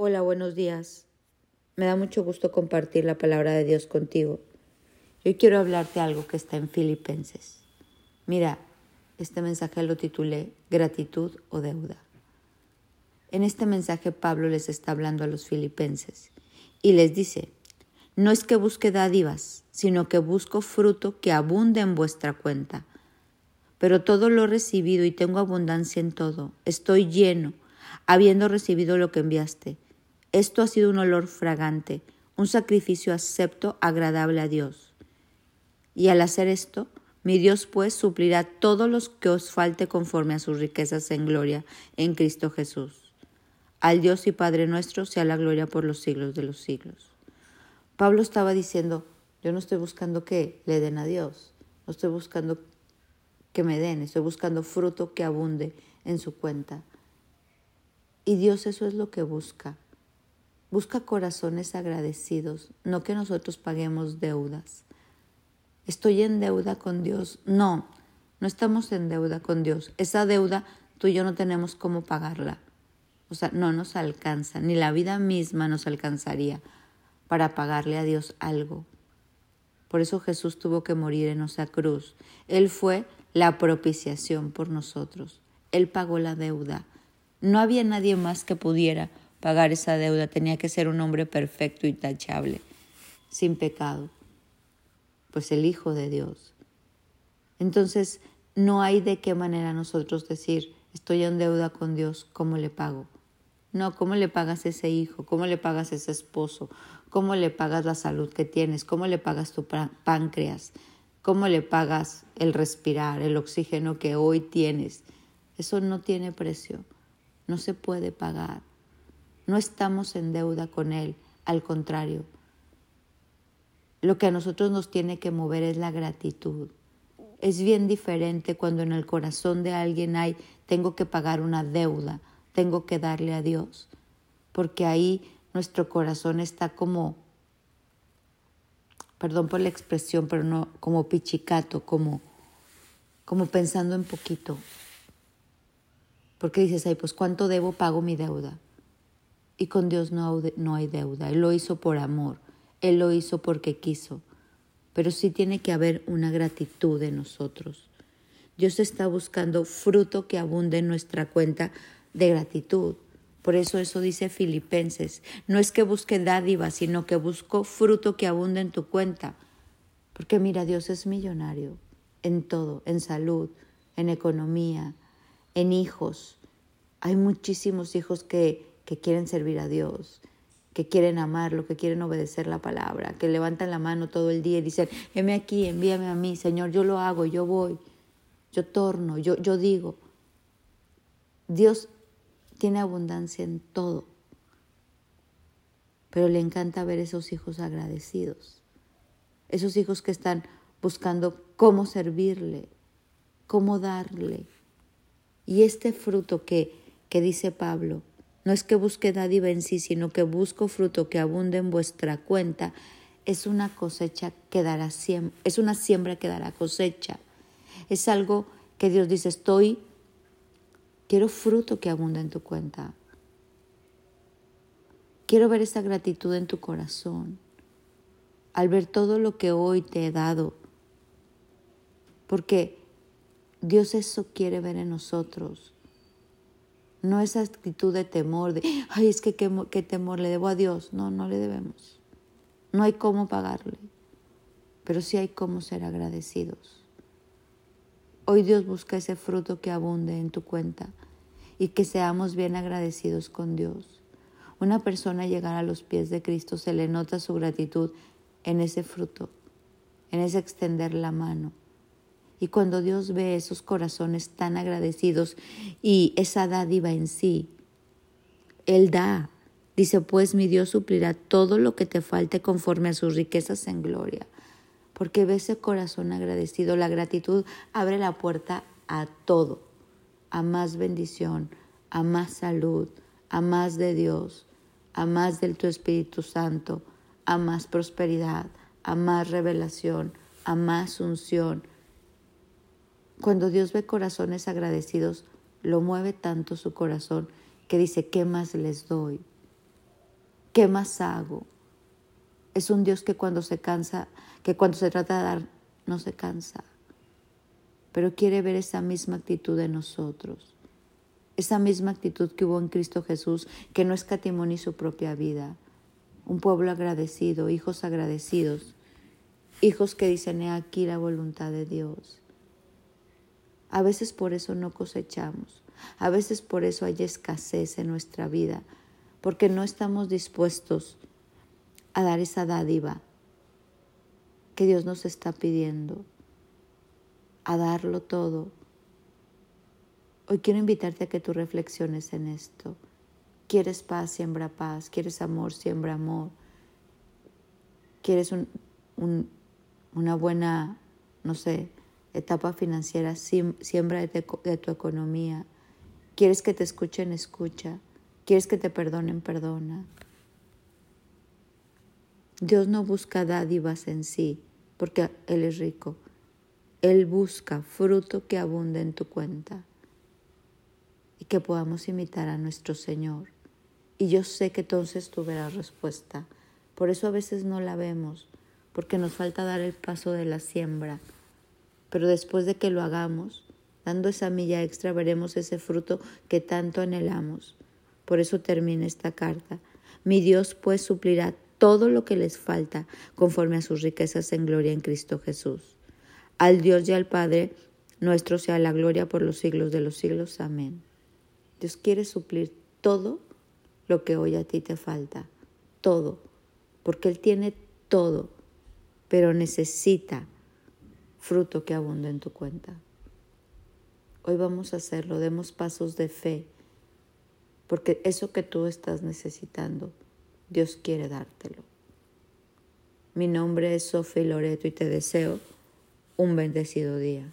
Hola, buenos días. Me da mucho gusto compartir la palabra de Dios contigo. Hoy quiero hablarte algo que está en Filipenses. Mira, este mensaje lo titulé Gratitud o deuda. En este mensaje Pablo les está hablando a los filipenses y les dice, no es que busque dádivas, sino que busco fruto que abunde en vuestra cuenta. Pero todo lo he recibido y tengo abundancia en todo. Estoy lleno, habiendo recibido lo que enviaste esto ha sido un olor fragante, un sacrificio acepto, agradable a Dios. Y al hacer esto, mi Dios pues suplirá todo lo que os falte conforme a sus riquezas en gloria en Cristo Jesús. Al Dios y Padre nuestro sea la gloria por los siglos de los siglos. Pablo estaba diciendo, yo no estoy buscando que le den a Dios, no estoy buscando que me den, estoy buscando fruto que abunde en su cuenta. Y Dios eso es lo que busca, Busca corazones agradecidos, no que nosotros paguemos deudas. ¿Estoy en deuda con Dios? No, no estamos en deuda con Dios. Esa deuda tú y yo no tenemos cómo pagarla. O sea, no nos alcanza, ni la vida misma nos alcanzaría para pagarle a Dios algo. Por eso Jesús tuvo que morir en esa cruz. Él fue la propiciación por nosotros. Él pagó la deuda. No había nadie más que pudiera pagar esa deuda, tenía que ser un hombre perfecto y tachable, sin pecado, pues el Hijo de Dios. Entonces, no hay de qué manera nosotros decir, estoy en deuda con Dios, ¿cómo le pago? No, ¿cómo le pagas ese hijo? ¿Cómo le pagas ese esposo? ¿Cómo le pagas la salud que tienes? ¿Cómo le pagas tu páncreas? ¿Cómo le pagas el respirar, el oxígeno que hoy tienes? Eso no tiene precio, no se puede pagar. No estamos en deuda con Él, al contrario. Lo que a nosotros nos tiene que mover es la gratitud. Es bien diferente cuando en el corazón de alguien hay, tengo que pagar una deuda, tengo que darle a Dios, porque ahí nuestro corazón está como, perdón por la expresión, pero no como pichicato, como, como pensando en poquito. Porque dices, ay, pues cuánto debo, pago mi deuda. Y con Dios no, no hay deuda. Él lo hizo por amor. Él lo hizo porque quiso. Pero sí tiene que haber una gratitud en nosotros. Dios está buscando fruto que abunde en nuestra cuenta de gratitud. Por eso eso dice Filipenses. No es que busque dádiva, sino que busco fruto que abunde en tu cuenta. Porque mira, Dios es millonario en todo, en salud, en economía, en hijos. Hay muchísimos hijos que que quieren servir a Dios, que quieren amarlo, que quieren obedecer la palabra, que levantan la mano todo el día y dicen, heme aquí, envíame a mí, Señor, yo lo hago, yo voy, yo torno, yo, yo digo. Dios tiene abundancia en todo, pero le encanta ver esos hijos agradecidos, esos hijos que están buscando cómo servirle, cómo darle. Y este fruto que, que dice Pablo, no es que busque dádiva en sí, sino que busco fruto que abunde en vuestra cuenta. Es una cosecha que dará siembra, es una siembra que dará cosecha. Es algo que Dios dice, estoy, quiero fruto que abunde en tu cuenta. Quiero ver esa gratitud en tu corazón al ver todo lo que hoy te he dado. Porque Dios eso quiere ver en nosotros. No esa actitud de temor, de, ay, es que qué, temor le debo a Dios. No, no le debemos. No hay cómo pagarle, pero sí hay cómo ser agradecidos. Hoy Dios busca ese fruto que abunde en tu cuenta y que seamos bien agradecidos con Dios. Una persona llegar a los pies de Cristo se le nota su gratitud en ese fruto, en ese extender la mano, y cuando Dios ve esos corazones tan agradecidos y esa dádiva en sí, Él da. Dice, pues mi Dios suplirá todo lo que te falte conforme a sus riquezas en gloria. Porque ve ese corazón agradecido. La gratitud abre la puerta a todo, a más bendición, a más salud, a más de Dios, a más del tu Espíritu Santo, a más prosperidad, a más revelación, a más unción cuando Dios ve corazones agradecidos, lo mueve tanto su corazón que dice, ¿qué más les doy? ¿Qué más hago? Es un Dios que cuando se cansa, que cuando se trata de dar, no se cansa, pero quiere ver esa misma actitud en nosotros, esa misma actitud que hubo en Cristo Jesús, que no escatimó ni su propia vida, un pueblo agradecido, hijos agradecidos, hijos que dicen, he aquí la voluntad de Dios. A veces por eso no cosechamos, a veces por eso hay escasez en nuestra vida, porque no estamos dispuestos a dar esa dádiva que Dios nos está pidiendo, a darlo todo. Hoy quiero invitarte a que tú reflexiones en esto. Quieres paz, siembra paz. Quieres amor, siembra amor. Quieres una buena, no sé, etapa financiera, siembra de, tu economía. Quieres que te escuchen, escucha. Quieres que te perdonen, perdona. Dios no busca dádivas en sí, porque Él es rico. Él busca fruto que abunde en tu cuenta y que podamos imitar a nuestro Señor. Y yo sé que entonces tú verás respuesta. Por eso a veces no la vemos, porque nos falta dar el paso de la siembra. Pero después de que lo hagamos, dando esa milla extra, veremos ese fruto que tanto anhelamos. Por eso termina esta carta. Mi Dios pues suplirá todo lo que les falta conforme a sus riquezas en gloria en Cristo Jesús. Al Dios y al Padre nuestro sea la gloria por los siglos de los siglos. Amén. Dios quiere suplir todo lo que hoy a ti te falta, todo, porque Él tiene todo, pero necesita fruto que abunda en tu cuenta. Hoy vamos a hacerlo, demos pasos de fe, porque eso que tú estás necesitando, Dios quiere dártelo. Mi nombre es Sofía Loreto y te deseo un bendecido día.